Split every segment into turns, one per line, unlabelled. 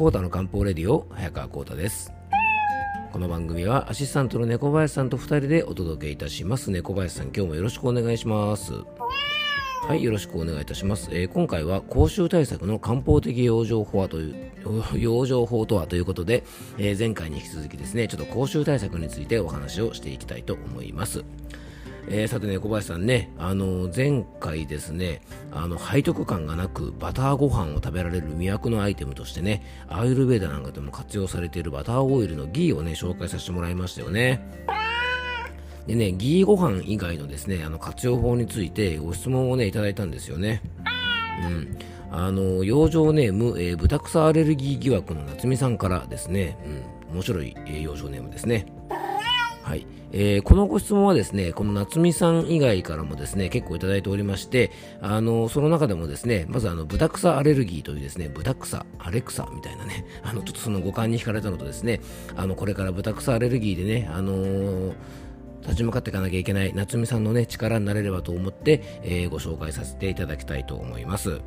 コータの漢方レディオ早川コータです。この番組はアシスタントの猫林さんと2人でお届けいたします。猫林さん今日もよろしくお願いします。はいよろしくお願いいたします、えー、今回は口臭対策の漢方的養生法はという 養生法とはということで、えー、前回に引き続きですねちょっと口臭対策についてお話をしていきたいと思います。えー、さてね、小林さんね、あの前回ですね、あの背徳感がなくバターご飯を食べられる魅惑のアイテムとしてね、アイルベーダなんかでも活用されているバターオイルのギーをね、紹介させてもらいましたよね。でね、ギーご飯以外のですね、あの活用法についてご質問をね、いただいたんですよね。うん。あの、養生ネーム、えー、豚草アレルギー疑惑の夏美さんからですね、うん、面白い、えー、養生ネームですね。はい。えー、このご質問はですね、この夏美さん以外からもですね、結構いただいておりまして、あの、その中でもですね、まずあの、豚草アレルギーというですね、豚草、アレクサみたいなね、あの、ちょっとその五感に惹かれたのとですね、あの、これから豚草アレルギーでね、あのー立ち向かっていかなきゃいけない夏美さんのね力になれればと思って、えー、ご紹介させていただきたいと思います。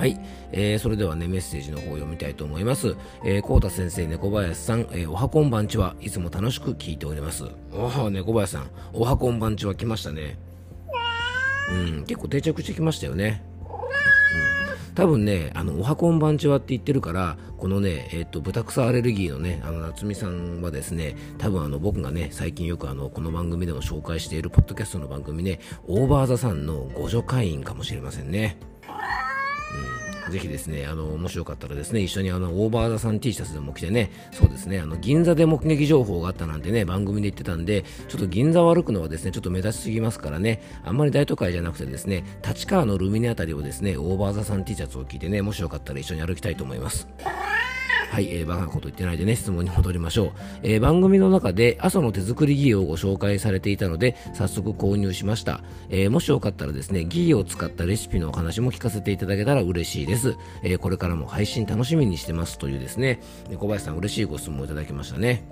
はい、えー、それではね、メッセージの方を読みたいと思います。えー、コータ先生、猫林さん、えー、おはこんばんちは、いつも楽しく聞いております。おは、猫林さん、おはこんばんちは来ましたね。うん、結構定着してきましたよね。うん、多分ね、あの、おはこんばんちはって言ってるから、このね、えっ、ー、と、豚草アレルギーのね、あの、夏美さんはですね、多分あの、僕がね、最近よくあの、この番組でも紹介しているポッドキャストの番組ね、オーバーザさんの互助会員かもしれませんね。ぜひですね、あの、もしよかったらですね、一緒にあの、オーバーザさん T シャツでも着てね、そうですね、あの、銀座で目撃情報があったなんてね、番組で言ってたんで、ちょっと銀座を歩くのはですね、ちょっと目立ちすぎますからね、あんまり大都会じゃなくてですね、立川のルミネあたりをですね、オーバーザさん T シャツを着てね、もしよかったら一緒に歩きたいと思います。はい、えー、バカなこと言ってないでね、質問に戻りましょう。えー、番組の中で阿蘇の手作りギーをご紹介されていたので、早速購入しました。えー、もしよかったらですね、ギーを使ったレシピのお話も聞かせていただけたら嬉しいです。えー、これからも配信楽しみにしてますというですね、小林さん嬉しいご質問をいただきましたね。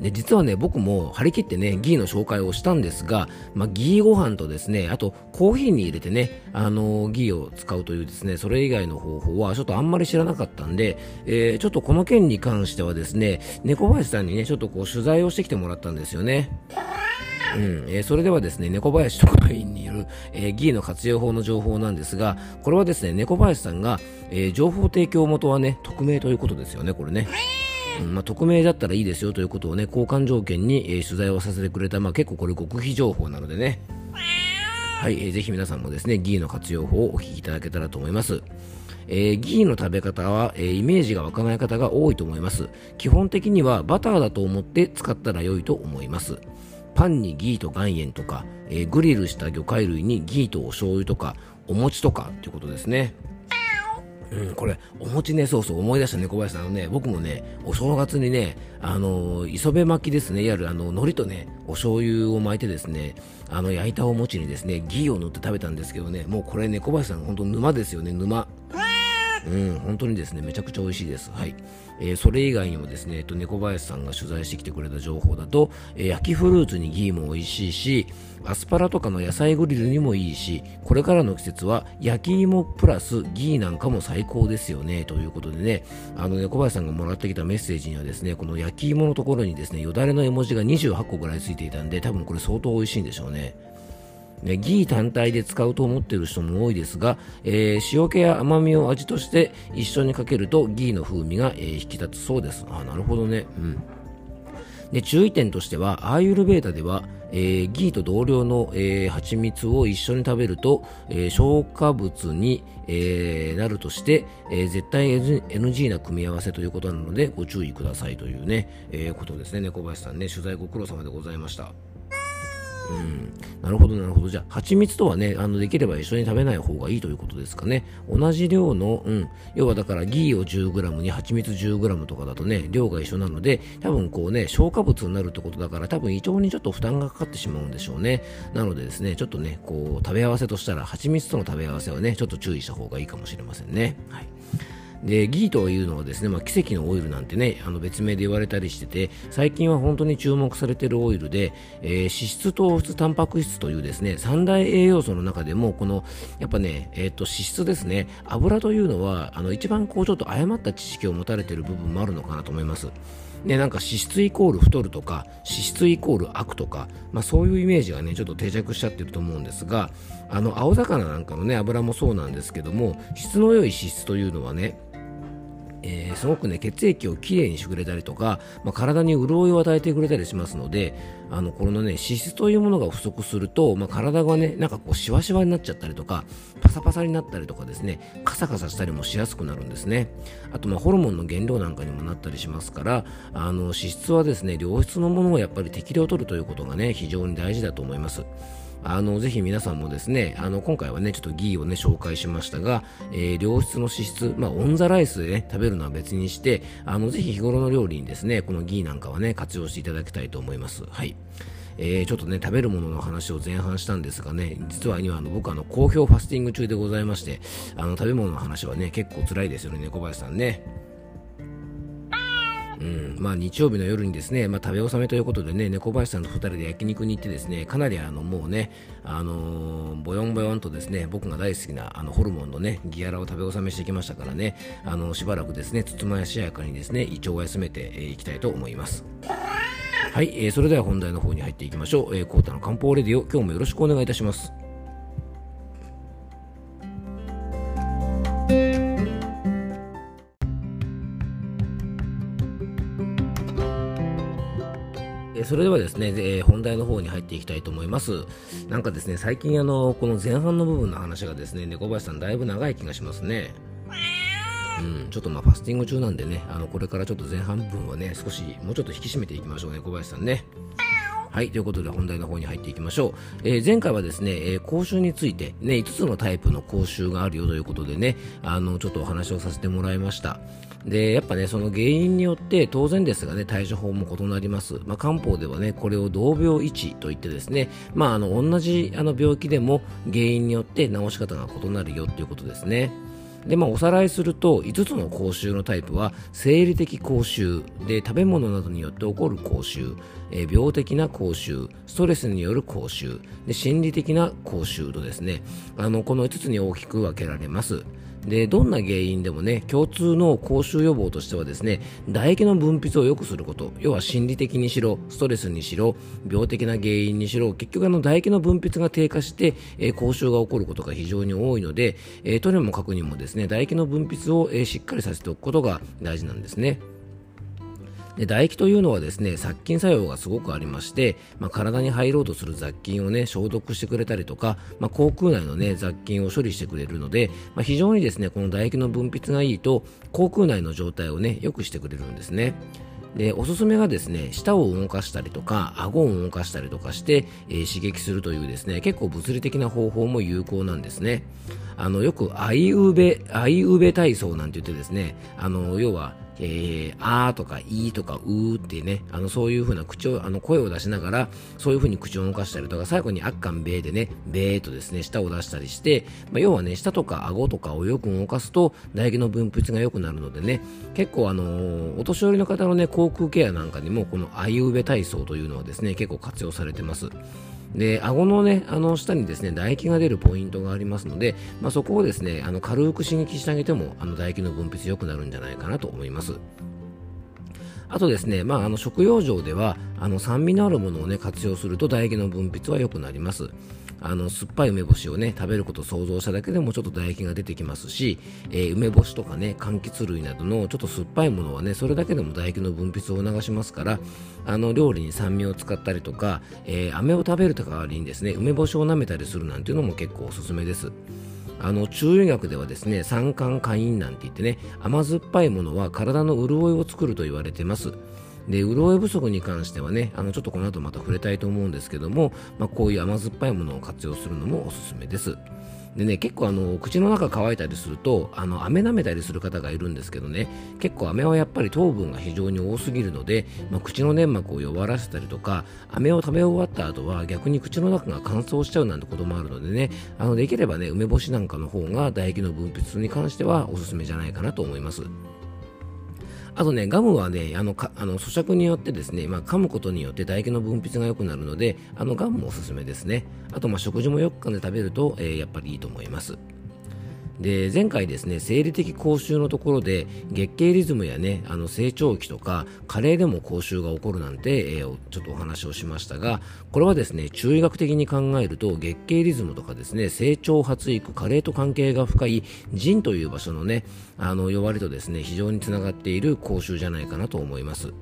で、実はね、僕も張り切ってね、ギーの紹介をしたんですが、まあ、ギーご飯とですね、あと、コーヒーに入れてね、あのー、ギーを使うというですね、それ以外の方法はちょっとあんまり知らなかったんで、えー、ちょっとこの件に関してはですね、猫林さんにね、ちょっとこう取材をしてきてもらったんですよね。うんえー、それではですね、猫林特派員による、えー、ギーの活用法の情報なんですが、これはですね、猫林さんが、えー、情報提供元はね、匿名ということですよね、これね。まあ、匿名だったらいいですよということをね、交換条件に、えー、取材をさせてくれた、まあ、結構これ極秘情報なのでね、はい、えー、ぜひ皆さんもですね、ギーの活用法をお聞きいただけたらと思います。えー、ギーの食べ方は、えー、イメージが湧かない方が多いと思います。基本的にはバターだと思って使ったら良いと思います。パンにギーと岩塩とか、えー、グリルした魚介類にギーとお醤油とか、お餅とかということですね。うん、これ、お餅ね、そうそう、思い出した猫林さんのね、僕もね、お正月にね、あの、磯辺巻きですね、いわゆるあの、海苔とね、お醤油を巻いてですね、あの、焼いたお餅にですね、ギーを塗って食べたんですけどね、もうこれ猫林さん、本当沼ですよね、沼。うん、本当にですね、めちゃくちゃ美味しいです。はい。えー、それ以外にもですね、えっと、猫林さんが取材してきてくれた情報だと、えー、焼きフルーツにギーも美味しいし、アスパラとかの野菜グリルにもいいし、これからの季節は焼き芋プラスギーなんかも最高ですよね、ということでね、あのね、小林さんがもらってきたメッセージにはですね、この焼き芋のところにですね、よだれの絵文字が28個ぐらいついていたんで、多分これ相当美味しいんでしょうね。ね、ギー単体で使うと思っている人も多いですが、えー、塩気や甘みを味として一緒にかけるとギーの風味が、えー、引き立つそうです。あ、なるほどね。うん。で、注意点としては、アーユルベータでは、えー、ギーと同量の、えー、蜂蜜を一緒に食べると、えー、消化物に、えー、なるとして、えー、絶対 NG な組み合わせということなのでご注意くださいというね、えー、ことですね。猫林さんね、取材ご苦労様でございました。うん、なるほど、なるほど。じゃあ、蜂蜜とはね、あの、できれば一緒に食べない方がいいということですかね。同じ量の、うん、要はだから、ギーを 10g に蜂蜜 10g とかだとね、量が一緒なので、多分こうね、消化物になるってことだから、多分胃腸にちょっと負担がかかってしまうんでしょうね。なのでですね、ちょっとね、こう、食べ合わせとしたら、蜂蜜との食べ合わせはね、ちょっと注意した方がいいかもしれませんね。はい。でギーというのはですね、まあ、奇跡のオイルなんてねあの別名で言われたりしてて最近は本当に注目されているオイルで、えー、脂質糖質タンパク質というですね三大栄養素の中でもこのやっぱね、えー、と脂質ですね油というのはあの一番こうちょっと誤った知識を持たれている部分もあるのかなと思います。でなんか脂質イコール太るとか脂質イコール悪とか、まあ、そういうイメージがねちょっと定着しちゃってると思うんですがあの青魚なんかのね油もそうなんですけども質の良い脂質というのはねえー、すごくね血液をきれいにしてくれたりとか、まあ、体に潤いを与えてくれたりしますのであのこのね脂質というものが不足すると、まあ、体がねなんかこうしわしわになっちゃったりとかパサパサになったりとかですねカサカサしたりもしやすくなるんですね。あとまあホルモンの原料なんかにもなったりしますからあの脂質はですね良質のものをやっぱり適量取るということがね非常に大事だと思います。あのぜひ皆さんもですねあの今回はねちょっとギーをね紹介しましたが、えー、良質の脂質、まあ、オンザライスでね食べるのは別にしてあのぜひ日頃の料理にですねこのギーなんかはね活用していただきたいと思いますはいえー、ちょっとね、食べるものの話を前半したんですがね、実は今、あの僕、あの、好評ファスティング中でございまして、あの、食べ物の話はね、結構辛いですよね、小林さんね。うんまあ、日曜日の夜にですね、まあ、食べ納めということでね、猫林さんと2人で焼肉に行ってですね、かなりあのもうね、あのー、ボヨンボヨンとですね、僕が大好きなあのホルモンのね、ギアラを食べ納めしてきましたからね、あのしばらくですね、つつまやしやかにですね、胃腸を休めてい、きたいと思います。はい、えー、それでは本題の方に入っていきましょう。えー、コータの漢方レディオ、今日もよろしくお願いいたします。えそれではですね、え、本題の方に入っていきたいと思います。なんかですね、最近あの、この前半の部分の話がですね、猫林さんだいぶ長い気がしますね。うん、ちょっとまあファスティング中なんでね、あの、これからちょっと前半部分はね、少し、もうちょっと引き締めていきましょうね、小林さんね。はい、ということで本題の方に入っていきましょう。えー、前回はですね、えー、口臭について、ね、5つのタイプの口臭があるよということでね、あの、ちょっとお話をさせてもらいました。でやっぱねその原因によって当然ですがね対処法も異なります、まあ、漢方ではねこれを同病位置といってですねまああの同じあの病気でも原因によって治し方が異なるよということですね。でまあ、おさらいすると5つの口臭のタイプは生理的口臭で食べ物などによって起こる口臭、えー、病的な口臭ストレスによる口臭で心理的な口臭とですねあのこの5つに大きく分けられます。でどんな原因でもね共通の口臭予防としてはですね唾液の分泌を良くすること要は心理的にしろストレスにしろ病的な原因にしろ結局あの唾液の分泌が低下して、えー、口臭が起こることが非常に多いので、えー、とにもかくにもですね唾液の分泌を、えー、しっかりさせておくことが大事なんですね。で唾液というのはですね殺菌作用がすごくありまして、まあ、体に入ろうとする雑菌をね消毒してくれたりとか、まあ、口腔内のね雑菌を処理してくれるので、まあ、非常にですねこの唾液の分泌がいいと口腔内の状態をね良くしてくれるんですね。でおすすめがですね舌を動かしたりとか顎を動かしたりとかして、えー、刺激するというですね結構物理的な方法も有効なんですねあのよくアイウベアイウベ体操なんて言ってですねあの要はえー、あーとかいーとかうーってね、あの、そういう風な口を、あの、声を出しながら、そういう風に口を動かしたりとか、最後にあっかんべーでね、べーとですね、舌を出したりして、まあ、要はね、舌とか顎とかをよく動かすと、唾液の分泌が良くなるのでね、結構あのー、お年寄りの方のね、口腔ケアなんかにも、このあいうべ体操というのはですね、結構活用されてます。で顎のねあの下にですね唾液が出るポイントがありますので、まあ、そこをですねあの軽く刺激してあげてもあの唾液の分泌良くなるんじゃないかなと思います。あとですね、まあ、あの食用上ではあの酸味のあるものを、ね、活用すると唾液の分泌は良くなります。あの酸っぱい梅干しをね食べることを想像しただけでもちょっと唾液が出てきますし、えー、梅干しとかね柑橘類などのちょっと酸っぱいものはねそれだけでも唾液の分泌を促しますからあの料理に酸味を使ったりとか、えー、飴を食べる代わりにですね梅干しを舐めたりするなんていうのも結構おすすめですあの中医学ではですね酸化カインなんて言ってね甘酸っぱいものは体の潤いを作ると言われてます。で潤い不足に関してはねあのちょっとこの後また触れたいと思うんですけども、まあ、こういう甘酸っぱいものを活用するのもおすすめですでね、結構あの、口の中乾いたりすると、あの、飴舐めたりする方がいるんですけどね、結構飴はやっぱり糖分が非常に多すぎるので、まあ、口の粘膜を弱らせたりとか、飴を食べ終わった後は逆に口の中が乾燥しちゃうなんてこともあるのでね、あの、できればね、梅干しなんかの方が唾液の分泌に関してはおすすめじゃないかなと思います。あとね、ガムはね、あの、かあの咀嚼によってですね、まあ、噛むことによって唾液の分泌が良くなるので、あのガムもおすすめですね。あと、まあ、食事もよく噛んで食べると、えー、やっぱりいいと思います。で前回ですね生理的口臭のところで月経リズムやねあの成長期とか加齢でも口臭が起こるなんて、えー、ちょっとお話をしましたがこれはですね中医学的に考えると月経リズムとかですね成長発育加齢と関係が深い腎という場所のねあの弱りとですね非常につながっている口臭じゃないかなと思います。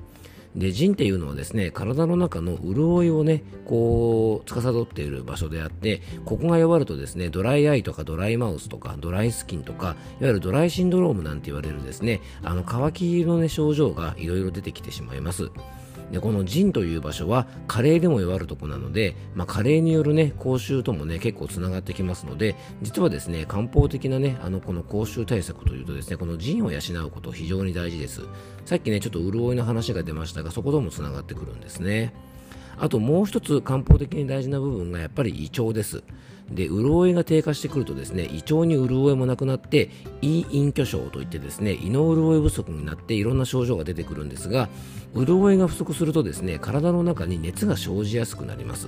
で腎っていうのはですね体の中の潤いをねこう司っている場所であってここが弱るとですねドライアイとかドライマウスとかドライスキンとかいわゆるドライシンドロームなんて言われるですねあの乾きのね症状がいろいろ出てきてしまいます。でこのジンという場所は加齢でも弱るとこなので、まあ、加齢によるね口臭ともね結構つながってきますので実はですね漢方的なねあのこの口臭対策というとですねこの腎を養うこと非常に大事です。さっきねちょっと潤いの話が出ましたがそこともつながってくるんですね。あともう一つ漢方的に大事な部分がやっぱり胃腸です。で潤いが低下してくるとですね胃腸に潤いもなくなって胃隠居症といってですね胃の潤い不足になっていろんな症状が出てくるんですが潤いが不足するとですね体の中に熱が生じやすくなります。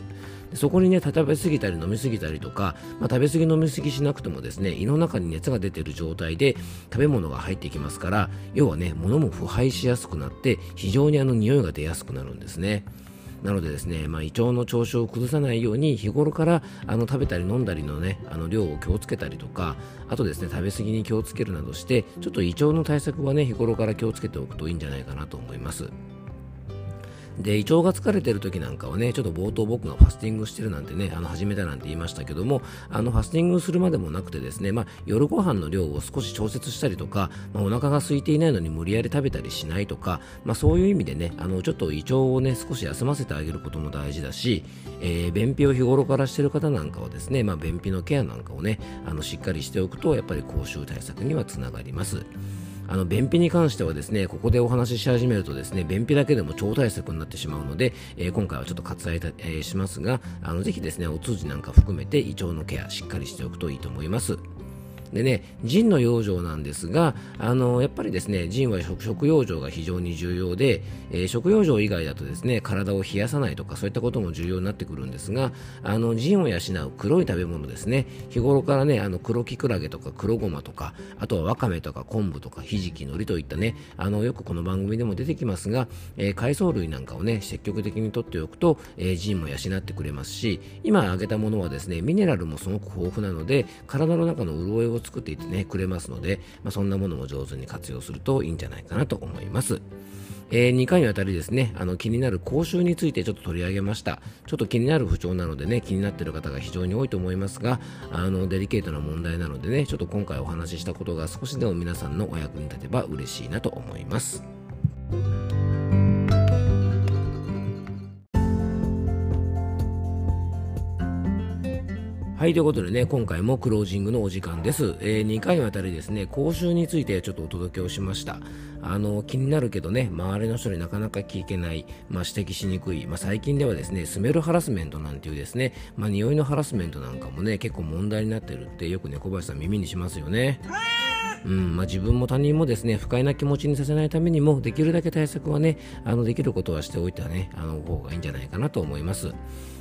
そこにね食べ過ぎたり飲み過ぎたりとか、まあ、食べ過ぎ飲み過ぎしなくてもですね胃の中に熱が出ている状態で食べ物が入ってきますから要はね物も腐敗しやすくなって非常にあの匂いが出やすくなるんですね。なのでですね、まあ、胃腸の調子を崩さないように日頃からあの食べたり飲んだりのねあの量を気をつけたりとかあとですね食べ過ぎに気をつけるなどしてちょっと胃腸の対策はね日頃から気をつけておくといいんじゃないかなと思います。で胃腸が疲れてる時なんかはねちょっと冒頭僕がファスティングしてるなんてねあの始めたなんて言いましたけどもあのファスティングするまでもなくてですね、まあ、夜ご飯の量を少し調節したりとか、まあ、お腹が空いていないのに無理やり食べたりしないとか、まあ、そういう意味でねあのちょっと胃腸をね少し休ませてあげることも大事だし、えー、便秘を日頃からしてる方なんかはですね、まあ、便秘のケアなんかをねあのしっかりしておくとやっぱり口臭対策にはつながります。あの便秘に関してはですねここでお話しし始めるとですね便秘だけでも超対策になってしまうので、えー、今回はちょっと割愛、えー、しますがあのぜひですねお通じなんか含めて胃腸のケアしっかりしておくといいと思います。でね、腎の養生なんですが、あのやっぱりですね、腎は食養生が非常に重要で、えー、食養生以外だとですね、体を冷やさないとかそういったことも重要になってくるんですが、あの腎を養う黒い食べ物ですね、日頃からね、あの黒きくらげとか黒ごまとか、あとはわかめとか昆布とかひじき、海苔といったね、あのよくこの番組でも出てきますが、えー、海藻類なんかをね、積極的にとっておくと、えー、腎も養ってくれますし、今挙げたものはですね、ミネラルもすごく豊富なので、体の中の潤いを作っていってね、くれますので、まあ、そんなものも上手に活用するといいんじゃないかなと思います。えー、2回にわたりですね、あの気になる口臭についてちょっと取り上げました。ちょっと気になる不調なのでね、気になっている方が非常に多いと思いますが、あのデリケートな問題なのでね、ちょっと今回お話ししたことが少しでも皆さんのお役に立てば嬉しいなと思います。はい、ということでね、今回もクロージングのお時間です。えー、2回にわたりですね、講習についてちょっとお届けをしました。あの、気になるけどね、周りの人になかなか聞けない、まあ、指摘しにくい、まあ、最近ではですね、スメルハラスメントなんていうですね、まあ、匂いのハラスメントなんかもね、結構問題になってるってよくね、小林さん耳にしますよね。うんまあ、自分も他人もですね不快な気持ちにさせないためにもできるだけ対策はねあのできることはしておいたねあの方がいいんじゃないかなと思います。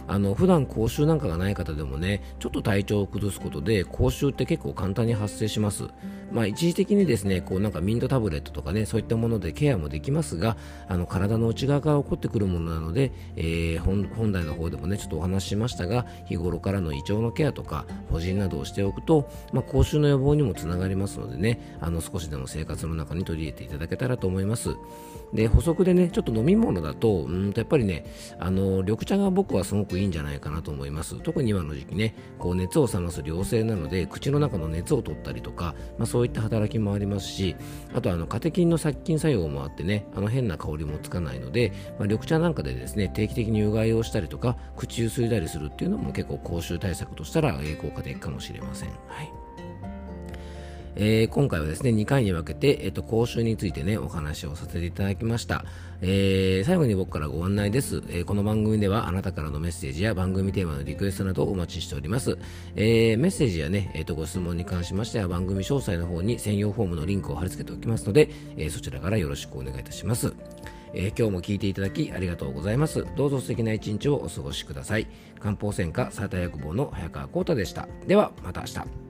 あの普段口臭なんかがない方でもねちょっと体調を崩すことで口臭って結構簡単に発生します。まあ、一時的にですねこうなんかミントタブレットとかねそういったものでケアもできますがあの体の内側から起こってくるものなので、えー、本来の方でもねちょっとお話ししましたが日頃からの胃腸のケアとか保腎などをしておくと、まあ、口臭の予防にもつながりますのでねあの少しでも生活の中に取り入れていただけたらと思いますで補足でねちょっと飲み物だとうんとやっぱりねあの緑茶が僕はすごくくいいんじゃないかなと思います特に今の時期ねこう熱を冷ます良性なので口の中の熱を取ったりとか、まあ、そういった働きもありますしあとあのカテキンの殺菌作用もあってねあの変な香りもつかないので、まあ、緑茶なんかでですね定期的にうがいをしたりとか口ゆすいだりするっていうのも結構口臭対策としたら効果的かもしれません。はいえー、今回はですね、2回に分けて、えっ、と、講習についてね、お話をさせていただきました。えー、最後に僕からご案内です、えー、この番組ではあなたからのメッセージや番組テーマのリクエストなどをお待ちしております。えー、メッセージやね、えっ、と、ご質問に関しましては番組詳細の方に専用フォームのリンクを貼り付けておきますので、えそちらからよろしくお願いいたします。え今日も聞いていただきありがとうございます。どうぞ素敵な一日をお過ごしください。漢方専科サータ薬房の早川幸太でした。では、また明日。